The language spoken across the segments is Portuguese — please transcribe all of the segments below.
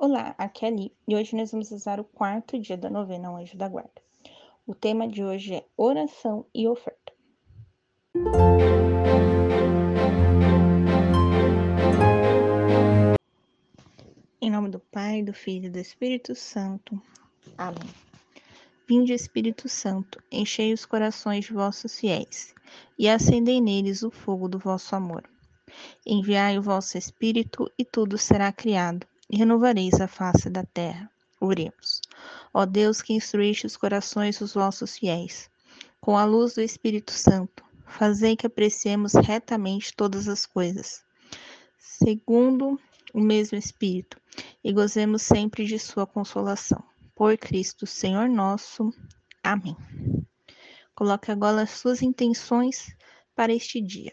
Olá, aqui é Ali e hoje nós vamos usar o quarto dia da novena ao Anjo da Guarda. O tema de hoje é oração e oferta. Em nome do Pai, do Filho e do Espírito Santo. Amém. Vinde, Espírito Santo, enchei os corações de vossos fiéis e acendei neles o fogo do vosso amor. Enviai o vosso Espírito e tudo será criado e renovareis a face da terra. Oremos. Ó Deus que instruíste os corações dos vossos fiéis, com a luz do Espírito Santo, fazei que apreciemos retamente todas as coisas, segundo o mesmo Espírito, e gozemos sempre de sua consolação. Por Cristo, Senhor nosso. Amém. Coloque agora as suas intenções para este dia.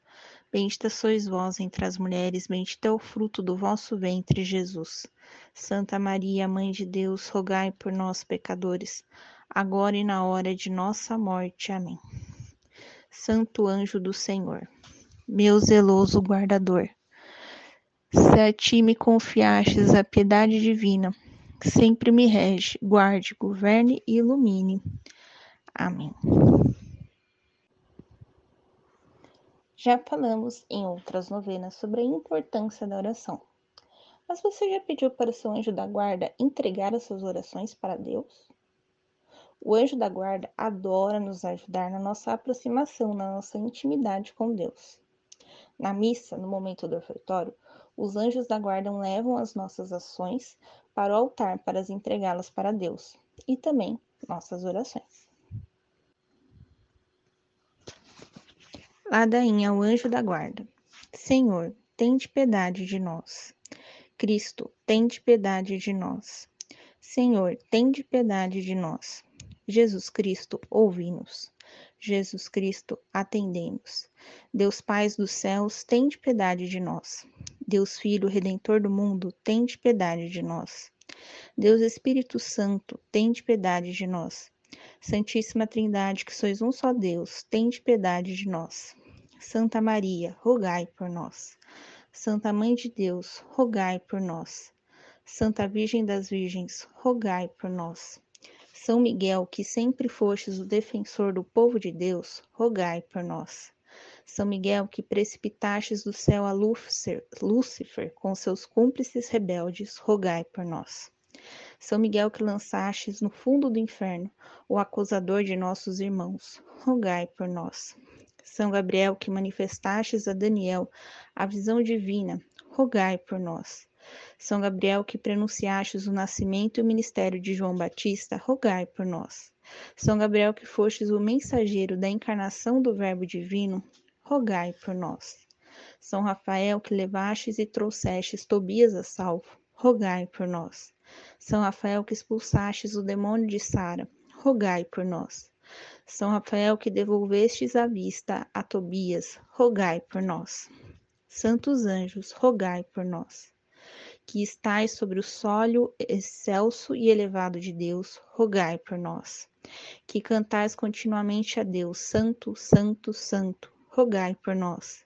Bendita sois vós entre as mulheres, bendito é o fruto do vosso ventre, Jesus. Santa Maria, Mãe de Deus, rogai por nós, pecadores, agora e na hora de nossa morte. Amém. Santo anjo do Senhor, meu zeloso guardador, se a ti me confiastes a piedade divina, sempre me rege, guarde, governe e ilumine. Amém. Já falamos em outras novenas sobre a importância da oração. Mas você já pediu para o seu anjo da guarda entregar as suas orações para Deus? O anjo da guarda adora nos ajudar na nossa aproximação, na nossa intimidade com Deus. Na missa, no momento do ofertório, os anjos da guarda levam as nossas ações para o altar para as entregá-las para Deus e também nossas orações. Ladainha ao anjo da guarda. Senhor, tende piedade de nós. Cristo, tende piedade de nós. Senhor, tende piedade de nós. Jesus Cristo, ouvi-nos. Jesus Cristo, atendemos. Deus Pai dos céus, tende piedade de nós. Deus Filho, Redentor do mundo, tende piedade de nós. Deus Espírito Santo, tende piedade de nós. Santíssima Trindade, que sois um só Deus, tende piedade de nós. Santa Maria, rogai por nós. Santa Mãe de Deus, rogai por nós. Santa Virgem das Virgens, rogai por nós. São Miguel, que sempre fostes o defensor do povo de Deus, rogai por nós. São Miguel, que precipitastes do céu a Lúcifer, Lúcifer com seus cúmplices rebeldes, rogai por nós. São Miguel, que lançastes no fundo do inferno o acusador de nossos irmãos, rogai por nós. São Gabriel, que manifestastes a Daniel a visão divina, rogai por nós. São Gabriel, que prenunciastes o nascimento e o ministério de João Batista, rogai por nós. São Gabriel, que fostes o mensageiro da encarnação do Verbo divino, rogai por nós. São Rafael, que levastes e trouxestes Tobias a salvo, rogai por nós. São Rafael, que expulsastes o demônio de Sara, rogai por nós. São Rafael, que devolvestes a vista a Tobias, rogai por nós. Santos anjos, rogai por nós. Que estais sobre o sólio excelso e elevado de Deus, rogai por nós. Que cantais continuamente a Deus, Santo, Santo, Santo, rogai por nós.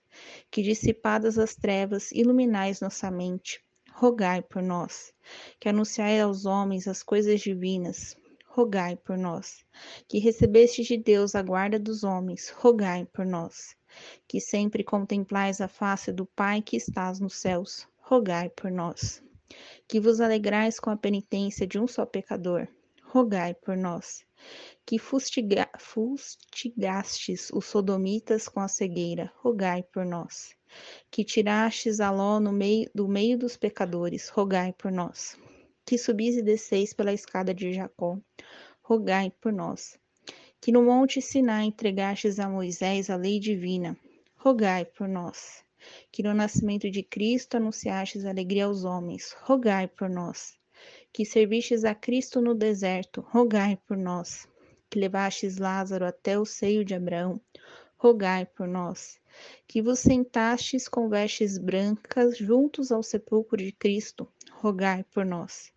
Que dissipadas as trevas, iluminais nossa mente, rogai por nós. Que anunciai aos homens as coisas divinas, rogai por nós. Que recebeste de Deus a guarda dos homens, rogai por nós. Que sempre contemplais a face do Pai que estás nos céus, rogai por nós. Que vos alegrais com a penitência de um só pecador, rogai por nós. Que fustiga, fustigastes os sodomitas com a cegueira, rogai por nós. Que tirastes a Ló no meio, do meio dos pecadores, rogai por nós que subis e desceis pela escada de Jacó, rogai por nós. Que no monte Sinai entregastes a Moisés a lei divina, rogai por nós. Que no nascimento de Cristo anunciastes alegria aos homens, rogai por nós. Que servistes a Cristo no deserto, rogai por nós. Que levastes Lázaro até o seio de Abraão, rogai por nós. Que vos sentastes com vestes brancas juntos ao sepulcro de Cristo, rogai por nós.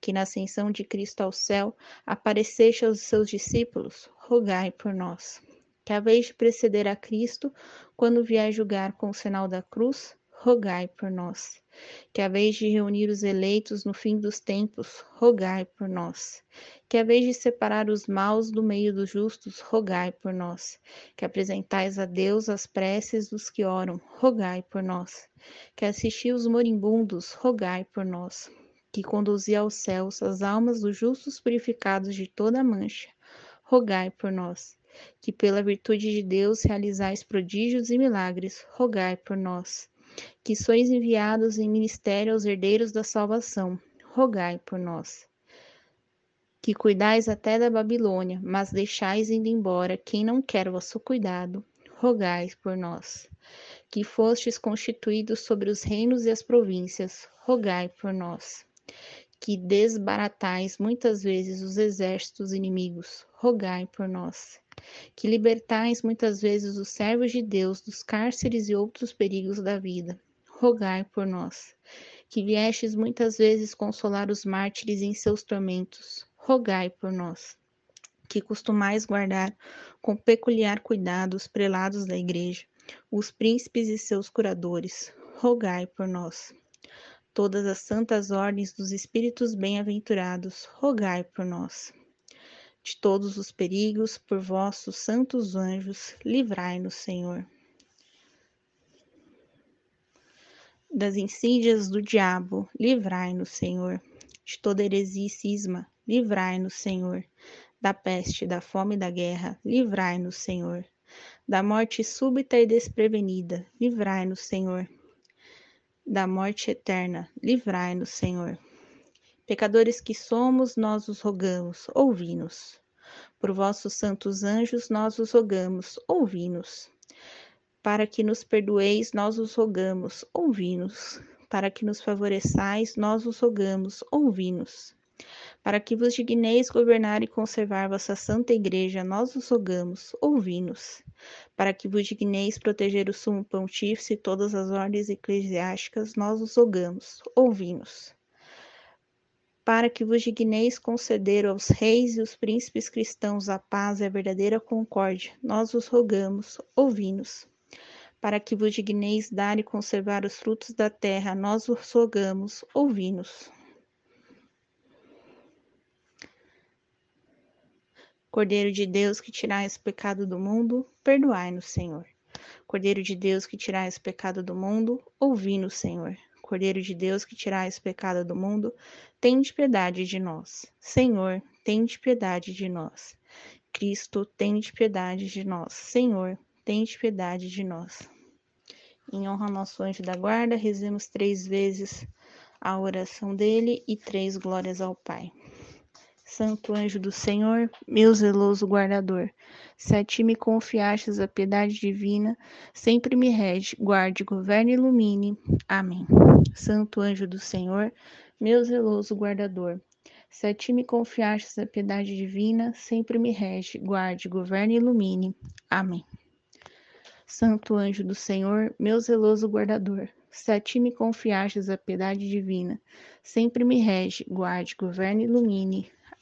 Que na ascensão de Cristo ao céu apareceste aos seus discípulos, rogai por nós. Que a vez de preceder a Cristo, quando vier julgar com o sinal da cruz, rogai por nós. Que a vez de reunir os eleitos no fim dos tempos, rogai por nós. Que a vez de separar os maus do meio dos justos, rogai por nós. Que apresentais a Deus as preces dos que oram, rogai por nós. Que assisti os moribundos, rogai por nós. Que conduzi aos céus as almas dos justos purificados de toda mancha, rogai por nós. Que pela virtude de Deus realizais prodígios e milagres, rogai por nós que sois enviados em ministério aos herdeiros da salvação, rogai por nós. Que cuidais até da Babilônia, mas deixais indo embora quem não quer vosso cuidado, rogai por nós. Que fostes constituídos sobre os reinos e as províncias, rogai por nós. Que desbaratais muitas vezes os exércitos inimigos, rogai por nós que libertais muitas vezes os servos de Deus dos cárceres e outros perigos da vida. Rogai por nós. Que viestes muitas vezes consolar os mártires em seus tormentos. Rogai por nós. Que costumais guardar com peculiar cuidado os prelados da igreja, os príncipes e seus curadores. Rogai por nós. Todas as santas ordens dos espíritos bem-aventurados, rogai por nós de todos os perigos, por vossos santos anjos, livrai-nos, Senhor. Das insídias do diabo, livrai-nos, Senhor. De toda heresia e cisma, livrai-nos, Senhor. Da peste, da fome e da guerra, livrai-nos, Senhor. Da morte súbita e desprevenida, livrai-nos, Senhor. Da morte eterna, livrai-nos, Senhor Pecadores que somos, nós os rogamos, ouvi-nos. Por vossos santos anjos, nós os rogamos, ouvi-nos. Para que nos perdoeis, nós os rogamos, ouvi-nos. Para que nos favoreçais, nós os rogamos, ouvi-nos. Para que vos digneis governar e conservar vossa santa igreja, nós os rogamos, ouvi-nos. Para que vos digneis proteger o sumo pontífice e todas as ordens eclesiásticas, nós os rogamos, ouvi-nos para que vos digneis conceder aos reis e os príncipes cristãos a paz e a verdadeira concórdia, nós os rogamos, ouvi-nos. Para que vos digneis dar e conservar os frutos da terra, nós os rogamos, ouvi-nos. Cordeiro de Deus que tirais o pecado do mundo, perdoai-nos, Senhor. Cordeiro de Deus que tirais o pecado do mundo, ouvi-nos, Senhor. Cordeiro de Deus que tirais o pecado do mundo, tende piedade de nós. Senhor, tende piedade de nós. Cristo, tende piedade de nós. Senhor, tende piedade de nós. Em honra ao nosso anjo da guarda, rezemos três vezes a oração dele e três glórias ao Pai. Santo anjo do Senhor, meu zeloso guardador, se a ti me confiastes a piedade divina, sempre me rege, guarde, governe e ilumine. Amém. Santo anjo do Senhor, meu zeloso guardador, se a ti me confiastes a piedade divina, sempre me rege, guarde, governe e ilumine. Amém. Santo anjo do Senhor, meu zeloso guardador, se a ti me confiastes a piedade divina, sempre me rege, guarde, governe e ilumine.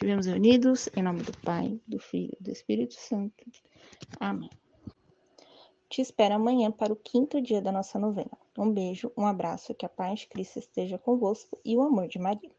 Estivemos reunidos em nome do Pai, do Filho e do Espírito Santo. Amém. Te espero amanhã para o quinto dia da nossa novena. Um beijo, um abraço, que a paz de Cristo esteja convosco e o amor de Maria.